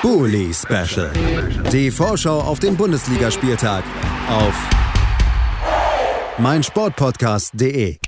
Bully Special. Die Vorschau auf den Bundesligaspieltag auf meinsportpodcast.de.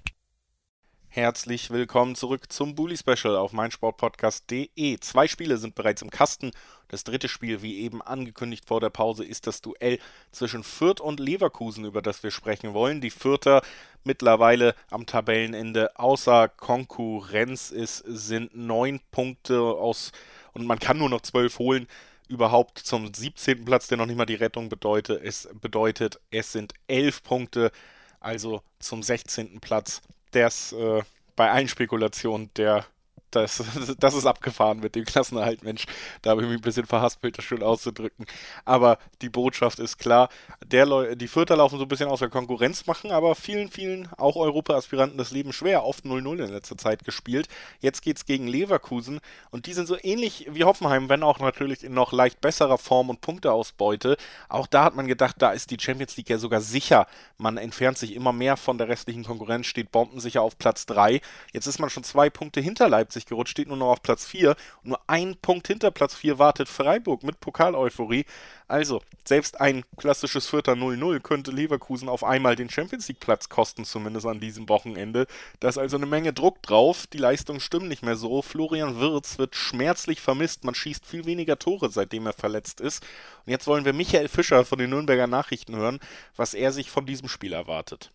Herzlich willkommen zurück zum Bully Special auf meinsportpodcast.de. Zwei Spiele sind bereits im Kasten. Das dritte Spiel, wie eben angekündigt vor der Pause, ist das Duell zwischen Fürth und Leverkusen, über das wir sprechen wollen. Die Fürther mittlerweile am Tabellenende außer Konkurrenz ist, sind neun Punkte aus und man kann nur noch zwölf holen überhaupt zum 17. Platz, der noch nicht mal die Rettung bedeutet. Es bedeutet, es sind elf Punkte, also zum 16. Platz. Das äh, bei allen Spekulationen der das, das ist abgefahren mit dem Klassenerhalt, Mensch. Da habe ich mich ein bisschen verhaspelt, das schön auszudrücken. Aber die Botschaft ist klar. Der Leu die Vierter laufen so ein bisschen aus der Konkurrenz machen, aber vielen, vielen, auch Europa-Aspiranten das Leben schwer. Oft 0-0 in letzter Zeit gespielt. Jetzt geht es gegen Leverkusen und die sind so ähnlich wie Hoffenheim, wenn auch natürlich in noch leicht besserer Form und Punkteausbeute. Auch da hat man gedacht, da ist die Champions League ja sogar sicher. Man entfernt sich immer mehr von der restlichen Konkurrenz, steht bombensicher auf Platz 3. Jetzt ist man schon zwei Punkte hinter Leipzig 20 gerutscht, steht nur noch auf Platz 4 und nur ein Punkt hinter Platz 4 wartet Freiburg mit Pokaleuphorie. Also, selbst ein klassisches Vierter 0-0 könnte Leverkusen auf einmal den Champions League Platz kosten, zumindest an diesem Wochenende. Da ist also eine Menge Druck drauf, die Leistungen stimmen nicht mehr so. Florian Wirz wird schmerzlich vermisst, man schießt viel weniger Tore, seitdem er verletzt ist. Und jetzt wollen wir Michael Fischer von den Nürnberger Nachrichten hören, was er sich von diesem Spiel erwartet.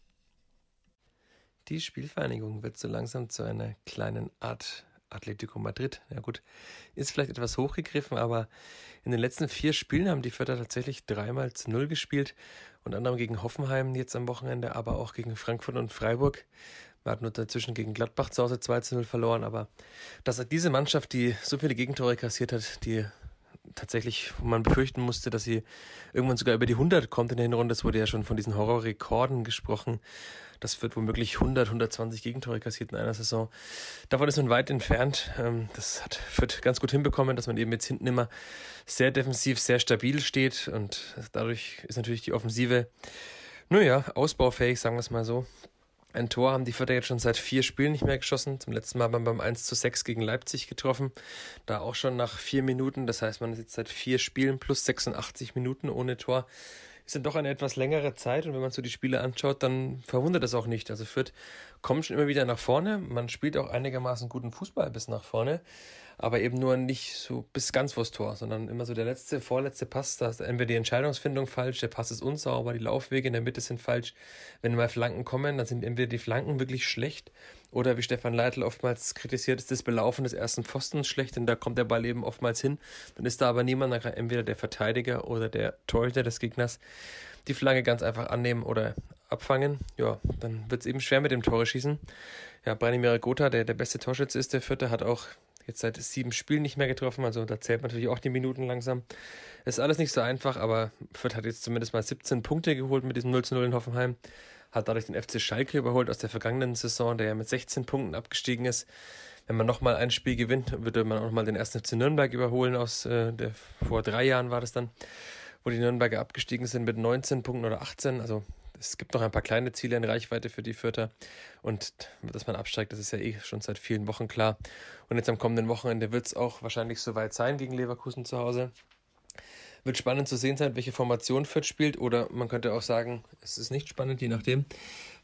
Die Spielvereinigung wird so langsam zu einer kleinen Art Atletico Madrid. Ja gut, ist vielleicht etwas hochgegriffen, aber in den letzten vier Spielen haben die Vierter tatsächlich dreimal zu Null gespielt. Unter anderem gegen Hoffenheim jetzt am Wochenende, aber auch gegen Frankfurt und Freiburg. Man hat nur dazwischen gegen Gladbach zu Hause 2 zu 0 verloren, aber dass diese Mannschaft, die so viele Gegentore kassiert hat, die tatsächlich, wo man befürchten musste, dass sie irgendwann sogar über die 100 kommt in der Hinrunde. Es wurde ja schon von diesen Horrorrekorden gesprochen. Das wird womöglich 100, 120 Gegentore kassiert in einer Saison. Davon ist man weit entfernt. Ähm, das hat Fürth ganz gut hinbekommen, dass man eben jetzt hinten immer sehr defensiv, sehr stabil steht und dadurch ist natürlich die Offensive, naja, ausbaufähig, sagen wir es mal so. Ein Tor haben die Vierter jetzt schon seit vier Spielen nicht mehr geschossen. Zum letzten Mal beim 1 zu 6 gegen Leipzig getroffen. Da auch schon nach vier Minuten. Das heißt, man ist jetzt seit vier Spielen plus 86 Minuten ohne Tor. Ist dann doch eine etwas längere Zeit. Und wenn man so die Spiele anschaut, dann verwundert das auch nicht. Also Fürth kommt schon immer wieder nach vorne. Man spielt auch einigermaßen guten Fußball bis nach vorne aber eben nur nicht so bis ganz vors Tor, sondern immer so der letzte, vorletzte Pass, da ist entweder die Entscheidungsfindung falsch, der Pass ist unsauber, die Laufwege in der Mitte sind falsch. Wenn mal Flanken kommen, dann sind entweder die Flanken wirklich schlecht oder wie Stefan Leitl oftmals kritisiert, ist das Belaufen des ersten Pfostens schlecht, denn da kommt der Ball eben oftmals hin. Dann ist da aber niemand, entweder der Verteidiger oder der Torhüter des Gegners, die Flanke ganz einfach annehmen oder abfangen. Ja, dann wird es eben schwer mit dem Tore schießen. Ja, Branimir Gotha, der der beste Torschütze ist, der Vierte, hat auch jetzt seit sieben Spielen nicht mehr getroffen, also da zählt man natürlich auch die Minuten langsam. Ist alles nicht so einfach, aber Fürth hat jetzt zumindest mal 17 Punkte geholt mit diesem 0 zu 0 in Hoffenheim. Hat dadurch den FC Schalke überholt aus der vergangenen Saison, der ja mit 16 Punkten abgestiegen ist. Wenn man nochmal ein Spiel gewinnt, würde man auch nochmal den ersten FC Nürnberg überholen aus äh, der vor drei Jahren war das dann, wo die Nürnberger abgestiegen sind mit 19 Punkten oder 18. Also es gibt noch ein paar kleine Ziele in Reichweite für die Vierter. Und dass man absteigt, das ist ja eh schon seit vielen Wochen klar. Und jetzt am kommenden Wochenende wird es auch wahrscheinlich soweit sein gegen Leverkusen zu Hause. Wird spannend zu sehen sein, welche Formation Fürth spielt. Oder man könnte auch sagen, es ist nicht spannend, je nachdem,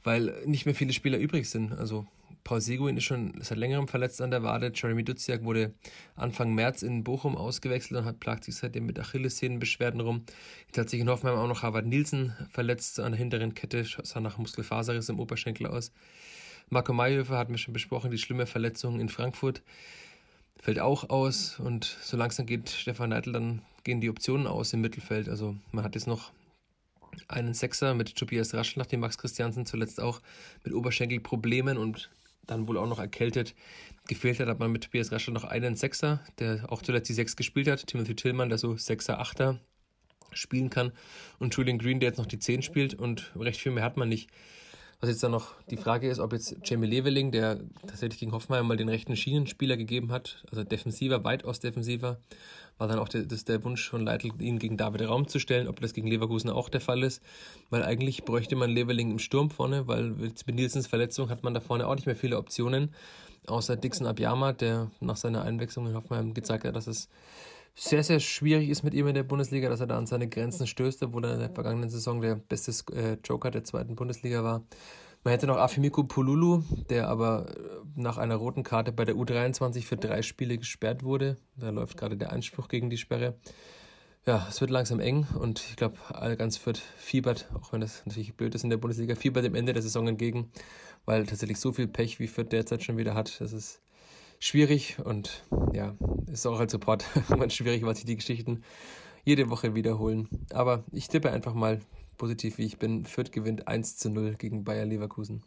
weil nicht mehr viele Spieler übrig sind. Also Paul Seguin ist schon seit längerem verletzt an der Wade. Jeremy Duziak wurde Anfang März in Bochum ausgewechselt und hat plagt sich seitdem mit Achillessehnenbeschwerden rum. Jetzt hat sich in Hoffenheim auch noch Harvard Nielsen verletzt an der hinteren Kette, sah nach Muskelfaserriss im Oberschenkel aus. Marco Mayhöfer hatten wir schon besprochen, die schlimme Verletzung in Frankfurt fällt auch aus und so langsam geht Stefan Neidl, dann gehen die Optionen aus im Mittelfeld. Also man hat jetzt noch einen Sechser mit Tobias Raschel, nachdem Max Christiansen zuletzt auch mit Oberschenkelproblemen und dann wohl auch noch erkältet gefehlt hat, hat man mit Tobias Raschel noch einen Sechser, der auch zuletzt die Sechs gespielt hat, Timothy Tillmann, der so Sechser, Achter spielen kann und Julian Green, der jetzt noch die Zehn spielt und recht viel mehr hat man nicht. Was jetzt dann noch die Frage ist, ob jetzt Jamie Leveling, der tatsächlich gegen Hoffenheim mal den rechten Schienenspieler gegeben hat, also defensiver, weitaus defensiver, war dann auch der, das der Wunsch von Leitl, ihn gegen David Raum zu stellen, ob das gegen Leverkusen auch der Fall ist, weil eigentlich bräuchte man Leveling im Sturm vorne, weil mit Nielsens Verletzung hat man da vorne auch nicht mehr viele Optionen, außer Dixon Abiyama, der nach seiner Einwechslung in Hoffenheim gezeigt hat, dass es sehr, sehr schwierig ist mit ihm in der Bundesliga, dass er da an seine Grenzen stößt, obwohl er in der vergangenen Saison der beste äh, Joker der zweiten Bundesliga war. Man hätte noch Afimiku Pululu, der aber äh, nach einer roten Karte bei der U23 für drei Spiele gesperrt wurde. Da läuft gerade der Einspruch gegen die Sperre. Ja, es wird langsam eng und ich glaube, ganz Fürth fiebert, auch wenn das natürlich blöd ist in der Bundesliga, fiebert dem Ende der Saison entgegen, weil tatsächlich so viel Pech wie Fürth derzeit schon wieder hat. Das ist schwierig und ja, ist auch als Support schwierig, weil sich die Geschichten jede Woche wiederholen. Aber ich tippe einfach mal positiv, wie ich bin. Fürth gewinnt 1 zu 0 gegen Bayer Leverkusen.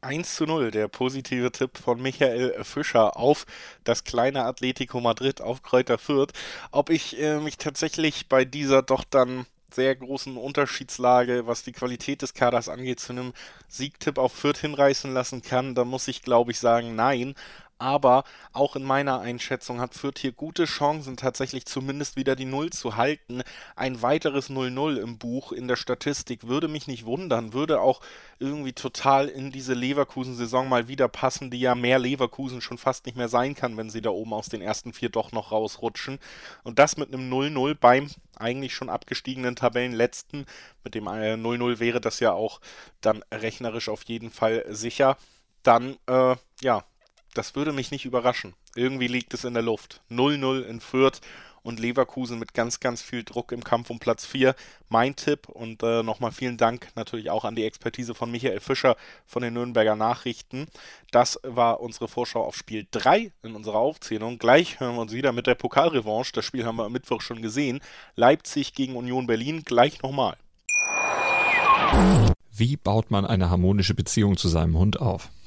1 zu 0, der positive Tipp von Michael Fischer auf das kleine Atletico Madrid auf Kräuter Fürth. Ob ich äh, mich tatsächlich bei dieser doch dann sehr großen Unterschiedslage, was die Qualität des Kaders angeht, zu einem Siegtipp auf Fürth hinreißen lassen kann, da muss ich glaube ich sagen, nein aber auch in meiner Einschätzung hat Fürth hier gute Chancen, tatsächlich zumindest wieder die Null zu halten. Ein weiteres 0-0 im Buch in der Statistik würde mich nicht wundern, würde auch irgendwie total in diese Leverkusen-Saison mal wieder passen, die ja mehr Leverkusen schon fast nicht mehr sein kann, wenn sie da oben aus den ersten vier doch noch rausrutschen. Und das mit einem 0-0 beim eigentlich schon abgestiegenen Tabellenletzten. Mit dem 0-0 äh, wäre das ja auch dann rechnerisch auf jeden Fall sicher. Dann, äh, ja, das würde mich nicht überraschen. Irgendwie liegt es in der Luft. 0-0 in Fürth und Leverkusen mit ganz, ganz viel Druck im Kampf um Platz 4. Mein Tipp und äh, nochmal vielen Dank natürlich auch an die Expertise von Michael Fischer von den Nürnberger Nachrichten. Das war unsere Vorschau auf Spiel 3 in unserer Aufzählung. Gleich hören wir uns wieder mit der Pokalrevanche. Das Spiel haben wir am Mittwoch schon gesehen. Leipzig gegen Union Berlin. Gleich nochmal. Wie baut man eine harmonische Beziehung zu seinem Hund auf?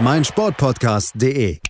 meinsportpodcast.de